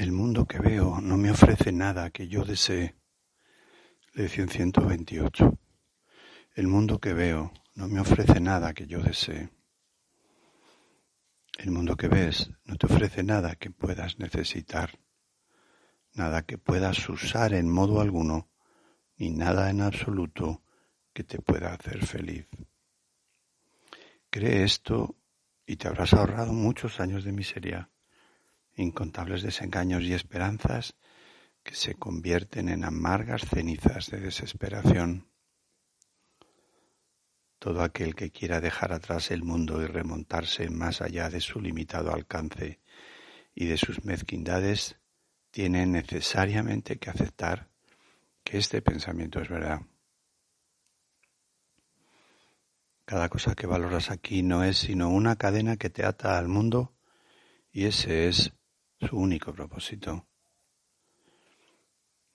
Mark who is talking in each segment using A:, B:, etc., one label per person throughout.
A: El mundo que veo no me ofrece nada que yo desee. Lección 128. El mundo que veo no me ofrece nada que yo desee. El mundo que ves no te ofrece nada que puedas necesitar, nada que puedas usar en modo alguno, ni nada en absoluto que te pueda hacer feliz. Cree esto y te habrás ahorrado muchos años de miseria incontables desengaños y esperanzas que se convierten en amargas cenizas de desesperación. Todo aquel que quiera dejar atrás el mundo y remontarse más allá de su limitado alcance y de sus mezquindades, tiene necesariamente que aceptar que este pensamiento es verdad. Cada cosa que valoras aquí no es sino una cadena que te ata al mundo y ese es su único propósito.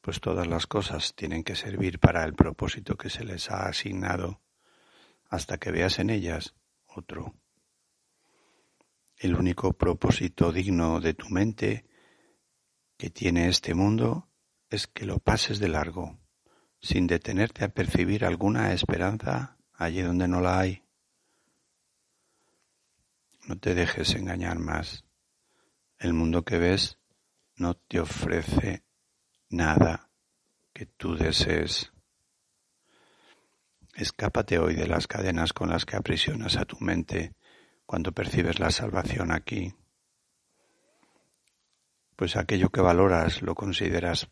A: Pues todas las cosas tienen que servir para el propósito que se les ha asignado hasta que veas en ellas otro. El único propósito digno de tu mente que tiene este mundo es que lo pases de largo, sin detenerte a percibir alguna esperanza allí donde no la hay. No te dejes engañar más. El mundo que ves no te ofrece nada que tú desees. Escápate hoy de las cadenas con las que aprisionas a tu mente cuando percibes la salvación aquí. Pues aquello que valoras lo consideras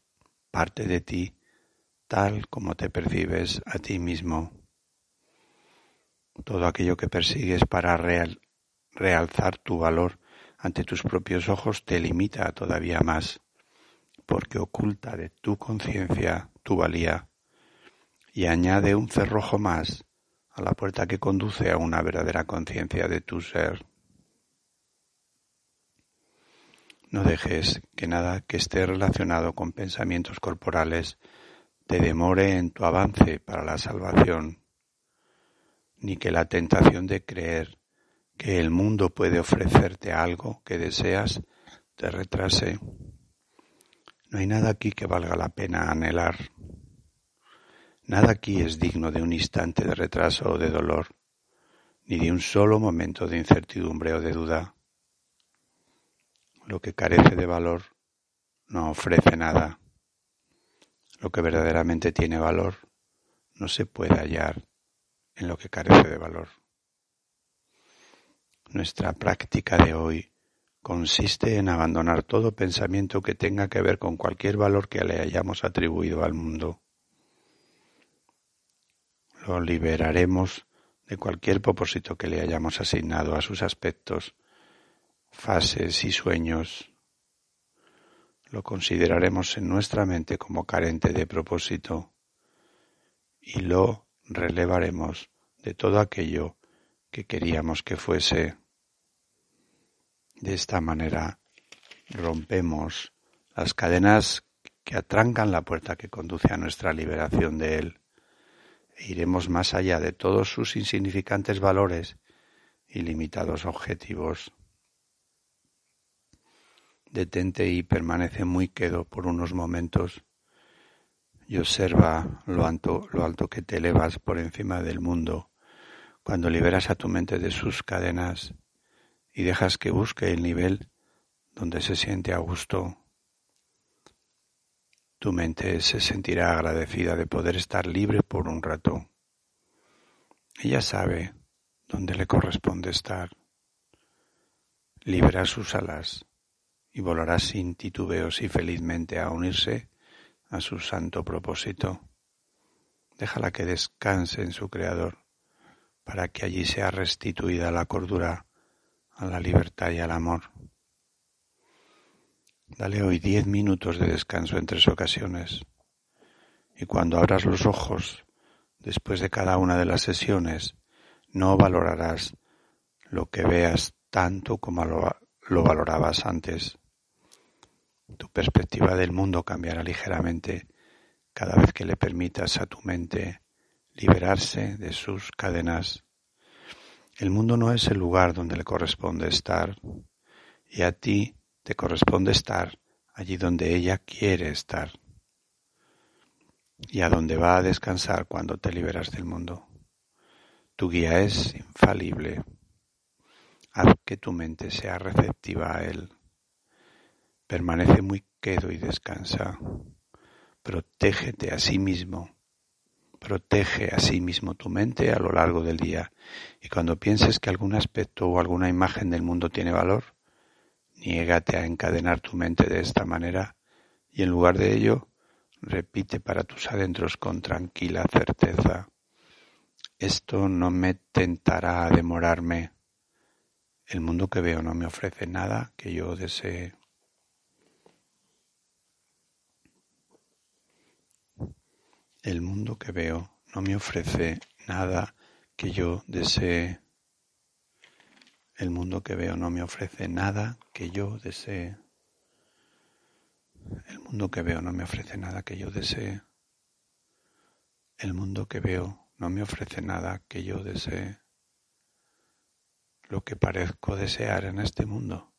A: parte de ti tal como te percibes a ti mismo. Todo aquello que persigues para realzar tu valor ante tus propios ojos te limita todavía más, porque oculta de tu conciencia tu valía y añade un cerrojo más a la puerta que conduce a una verdadera conciencia de tu ser. No dejes que nada que esté relacionado con pensamientos corporales te demore en tu avance para la salvación, ni que la tentación de creer que el mundo puede ofrecerte algo que deseas te retrase. No hay nada aquí que valga la pena anhelar. Nada aquí es digno de un instante de retraso o de dolor, ni de un solo momento de incertidumbre o de duda. Lo que carece de valor no ofrece nada. Lo que verdaderamente tiene valor no se puede hallar en lo que carece de valor. Nuestra práctica de hoy consiste en abandonar todo pensamiento que tenga que ver con cualquier valor que le hayamos atribuido al mundo. Lo liberaremos de cualquier propósito que le hayamos asignado a sus aspectos, fases y sueños. Lo consideraremos en nuestra mente como carente de propósito y lo relevaremos de todo aquello que queríamos que fuese. De esta manera rompemos las cadenas que atrancan la puerta que conduce a nuestra liberación de Él e iremos más allá de todos sus insignificantes valores y limitados objetivos. Detente y permanece muy quedo por unos momentos y observa lo alto, lo alto que te elevas por encima del mundo cuando liberas a tu mente de sus cadenas y dejas que busque el nivel donde se siente a gusto, tu mente se sentirá agradecida de poder estar libre por un rato. Ella sabe dónde le corresponde estar. Libera sus alas y volará sin titubeos y felizmente a unirse a su santo propósito. Déjala que descanse en su Creador, para que allí sea restituida la cordura a la libertad y al amor. Dale hoy diez minutos de descanso en tres ocasiones. Y cuando abras los ojos, después de cada una de las sesiones, no valorarás lo que veas tanto como lo, lo valorabas antes. Tu perspectiva del mundo cambiará ligeramente cada vez que le permitas a tu mente liberarse de sus cadenas el mundo no es el lugar donde le corresponde estar, y a ti te corresponde estar allí donde ella quiere estar y a donde va a descansar cuando te liberas del mundo. Tu guía es infalible. Haz que tu mente sea receptiva a él. Permanece muy quedo y descansa. Protégete a sí mismo. Protege a sí mismo tu mente a lo largo del día y cuando pienses que algún aspecto o alguna imagen del mundo tiene valor, niégate a encadenar tu mente de esta manera y en lugar de ello, repite para tus adentros con tranquila certeza. Esto no me tentará a demorarme. El mundo que veo no me ofrece nada que yo desee. El mundo que veo no me ofrece nada que yo desee. El mundo que veo no me ofrece nada que yo desee. El mundo que veo no me ofrece nada que yo desee. El mundo que veo no me ofrece nada que yo desee. Lo que parezco desear en este mundo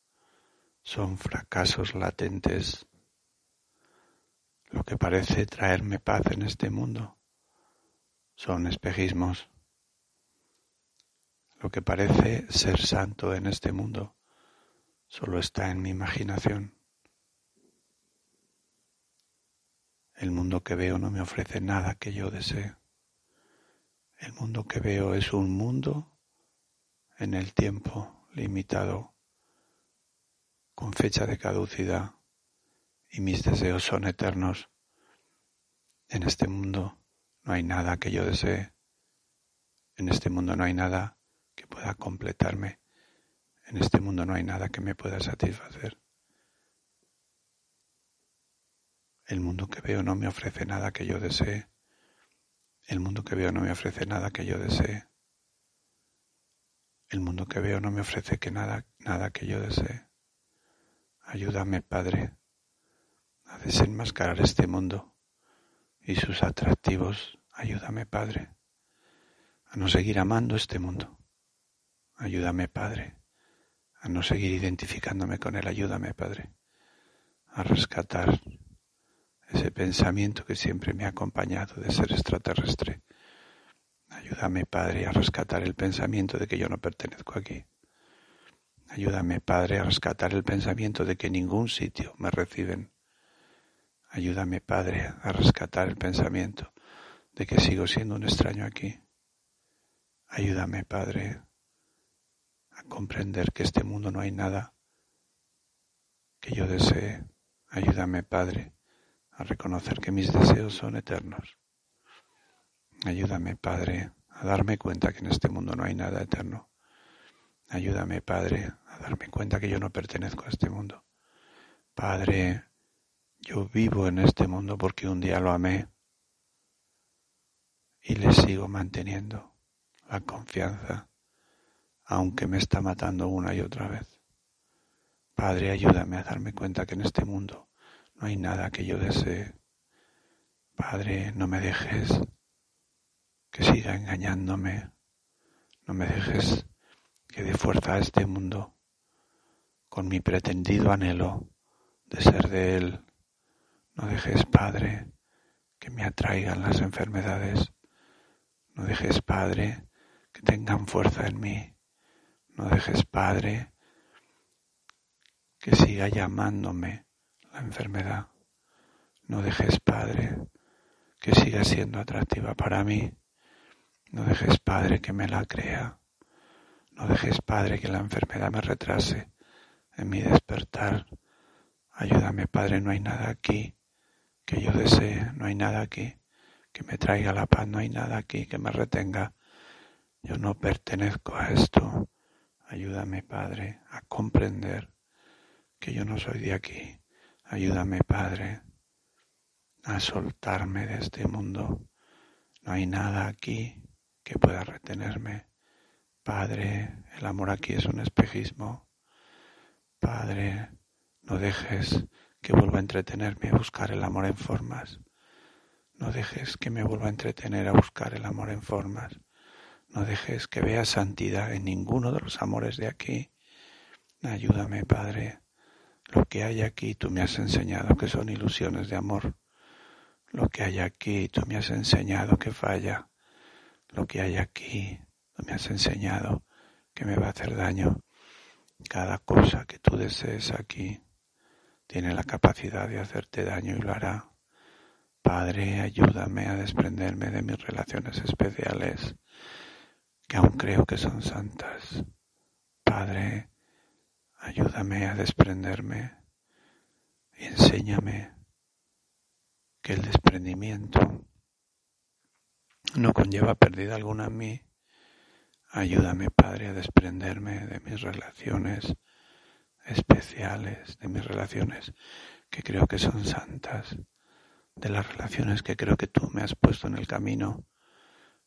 A: son fracasos latentes lo que parece traerme paz en este mundo son espejismos. Lo que parece ser santo en este mundo solo está en mi imaginación. El mundo que veo no me ofrece nada que yo desee. El mundo que veo es un mundo en el tiempo limitado, con fecha de caducidad y mis deseos son eternos. En este mundo no hay nada que yo desee. En este mundo no hay nada que pueda completarme. En este mundo no hay nada que me pueda satisfacer. El mundo que veo no me ofrece nada que yo desee. El mundo que veo no me ofrece nada que yo desee. El mundo que veo no me ofrece que nada, nada que yo desee. Ayúdame, Padre, a desenmascarar este mundo y sus atractivos. Ayúdame, Padre, a no seguir amando este mundo. Ayúdame, Padre, a no seguir identificándome con él. Ayúdame, Padre, a rescatar ese pensamiento que siempre me ha acompañado de ser extraterrestre. Ayúdame, Padre, a rescatar el pensamiento de que yo no pertenezco aquí. Ayúdame, Padre, a rescatar el pensamiento de que ningún sitio me reciben Ayúdame, Padre, a rescatar el pensamiento de que sigo siendo un extraño aquí. Ayúdame, Padre, a comprender que este mundo no hay nada que yo desee. Ayúdame, Padre, a reconocer que mis deseos son eternos. Ayúdame, Padre, a darme cuenta que en este mundo no hay nada eterno. Ayúdame, Padre, a darme cuenta que yo no pertenezco a este mundo. Padre, yo vivo en este mundo porque un día lo amé y le sigo manteniendo la confianza, aunque me está matando una y otra vez. Padre, ayúdame a darme cuenta que en este mundo no hay nada que yo desee. Padre, no me dejes que siga engañándome. No me dejes que dé fuerza a este mundo con mi pretendido anhelo de ser de Él no dejes, Padre, que me atraigan las enfermedades. No dejes, Padre, que tengan fuerza en mí. No dejes, Padre, que siga llamándome la enfermedad. No dejes, Padre, que siga siendo atractiva para mí. No dejes, Padre, que me la crea. No dejes, Padre, que la enfermedad me retrase en mi despertar. Ayúdame, Padre, no hay nada aquí que yo desee, no hay nada aquí que me traiga la paz, no hay nada aquí que me retenga. Yo no pertenezco a esto. Ayúdame, Padre, a comprender que yo no soy de aquí. Ayúdame, Padre, a soltarme de este mundo. No hay nada aquí que pueda retenerme. Padre, el amor aquí es un espejismo. Padre, no dejes que vuelva a entretenerme a buscar el amor en formas. No dejes que me vuelva a entretener a buscar el amor en formas. No dejes que vea santidad en ninguno de los amores de aquí. Ayúdame, Padre. Lo que hay aquí tú me has enseñado que son ilusiones de amor. Lo que hay aquí tú me has enseñado que falla. Lo que hay aquí tú me has enseñado que me va a hacer daño. Cada cosa que tú desees aquí tiene la capacidad de hacerte daño y lo hará. Padre, ayúdame a desprenderme de mis relaciones especiales, que aún creo que son santas. Padre, ayúdame a desprenderme y enséñame que el desprendimiento no conlleva pérdida alguna en mí. Ayúdame, Padre, a desprenderme de mis relaciones especiales, de mis relaciones que creo que son santas de las relaciones que creo que tú me has puesto en el camino.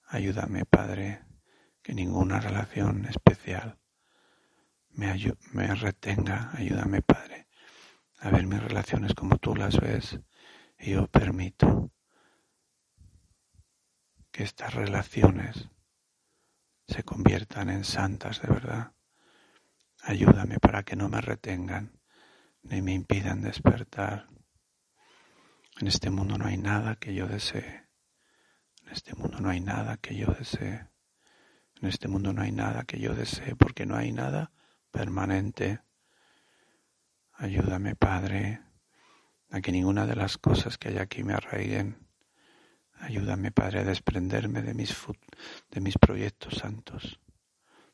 A: Ayúdame, Padre, que ninguna relación especial me, me retenga. Ayúdame, Padre, a ver mis relaciones como tú las ves. Y yo permito que estas relaciones se conviertan en santas de verdad. Ayúdame para que no me retengan ni me impidan despertar en este mundo no hay nada que yo desee. En este mundo no hay nada que yo desee. En este mundo no hay nada que yo desee porque no hay nada permanente. Ayúdame, Padre, a que ninguna de las cosas que hay aquí me arraiguen. Ayúdame, Padre, a desprenderme de mis, de mis proyectos santos,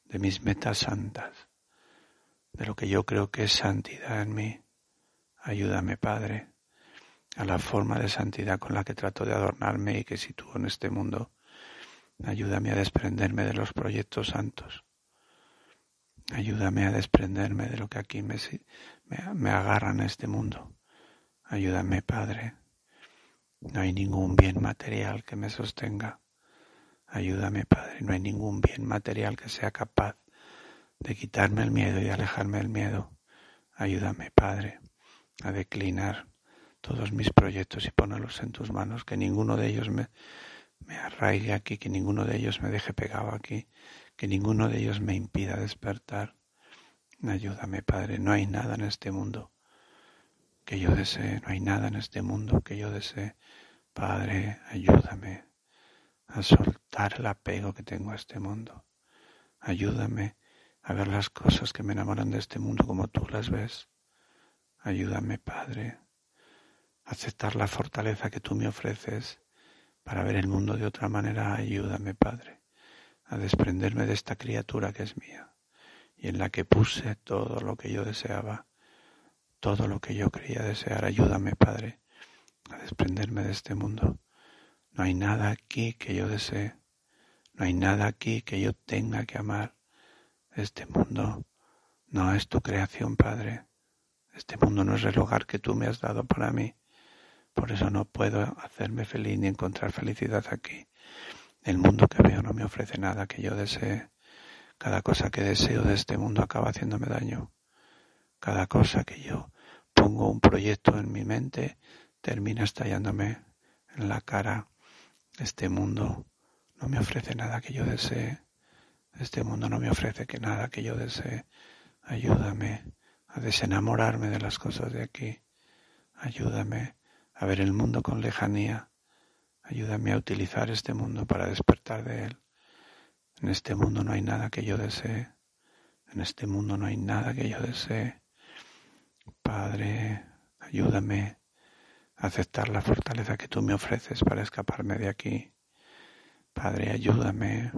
A: de mis metas santas, de lo que yo creo que es santidad en mí. Ayúdame, Padre, a la forma de santidad con la que trato de adornarme y que sitúo en este mundo. Ayúdame a desprenderme de los proyectos santos. Ayúdame a desprenderme de lo que aquí me, me, agarra en este mundo. Ayúdame, Padre. No hay ningún bien material que me sostenga. Ayúdame, Padre. No hay ningún bien material que sea capaz de quitarme el miedo y alejarme del miedo. Ayúdame, Padre, a declinar todos mis proyectos y ponerlos en tus manos, que ninguno de ellos me, me arraigue aquí, que ninguno de ellos me deje pegado aquí, que ninguno de ellos me impida despertar. Ayúdame, Padre, no hay nada en este mundo que yo desee, no hay nada en este mundo que yo desee. Padre, ayúdame a soltar el apego que tengo a este mundo. Ayúdame a ver las cosas que me enamoran de este mundo como tú las ves. Ayúdame, Padre, aceptar la fortaleza que tú me ofreces para ver el mundo de otra manera. Ayúdame, Padre, a desprenderme de esta criatura que es mía y en la que puse todo lo que yo deseaba, todo lo que yo quería desear. Ayúdame, Padre, a desprenderme de este mundo. No hay nada aquí que yo desee, no hay nada aquí que yo tenga que amar. Este mundo no es tu creación, Padre. Este mundo no es el hogar que tú me has dado para mí. Por eso no puedo hacerme feliz ni encontrar felicidad aquí. El mundo que veo no me ofrece nada que yo desee. Cada cosa que deseo de este mundo acaba haciéndome daño. Cada cosa que yo pongo un proyecto en mi mente termina estallándome en la cara. Este mundo no me ofrece nada que yo desee. Este mundo no me ofrece que nada que yo desee. Ayúdame a desenamorarme de las cosas de aquí. Ayúdame a ver el mundo con lejanía. Ayúdame a utilizar este mundo para despertar de él. En este mundo no hay nada que yo desee. En este mundo no hay nada que yo desee. Padre, ayúdame a aceptar la fortaleza que tú me ofreces para escaparme de aquí. Padre, ayúdame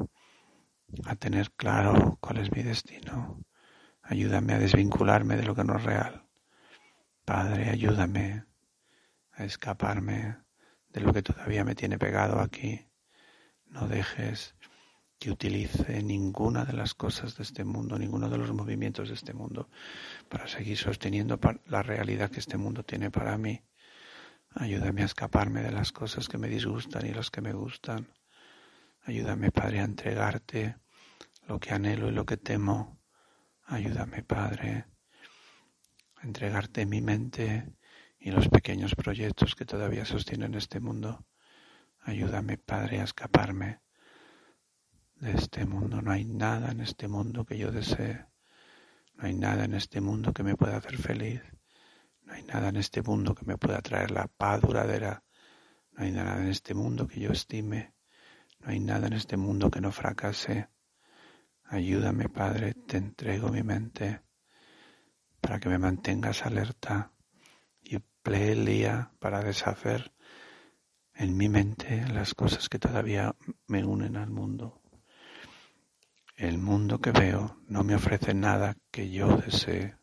A: a tener claro cuál es mi destino. Ayúdame a desvincularme de lo que no es real. Padre, ayúdame a escaparme de lo que todavía me tiene pegado aquí. No dejes que utilice ninguna de las cosas de este mundo, ninguno de los movimientos de este mundo para seguir sosteniendo la realidad que este mundo tiene para mí. Ayúdame a escaparme de las cosas que me disgustan y las que me gustan. Ayúdame, Padre, a entregarte lo que anhelo y lo que temo. Ayúdame, Padre, a entregarte mi mente y los pequeños proyectos que todavía sostienen este mundo. Ayúdame, Padre, a escaparme de este mundo. No hay nada en este mundo que yo desee. No hay nada en este mundo que me pueda hacer feliz. No hay nada en este mundo que me pueda traer la paz duradera. No hay nada en este mundo que yo estime. No hay nada en este mundo que no fracase. Ayúdame, Padre, te entrego mi mente para que me mantengas alerta y pelea para deshacer en mi mente las cosas que todavía me unen al mundo. El mundo que veo no me ofrece nada que yo desee.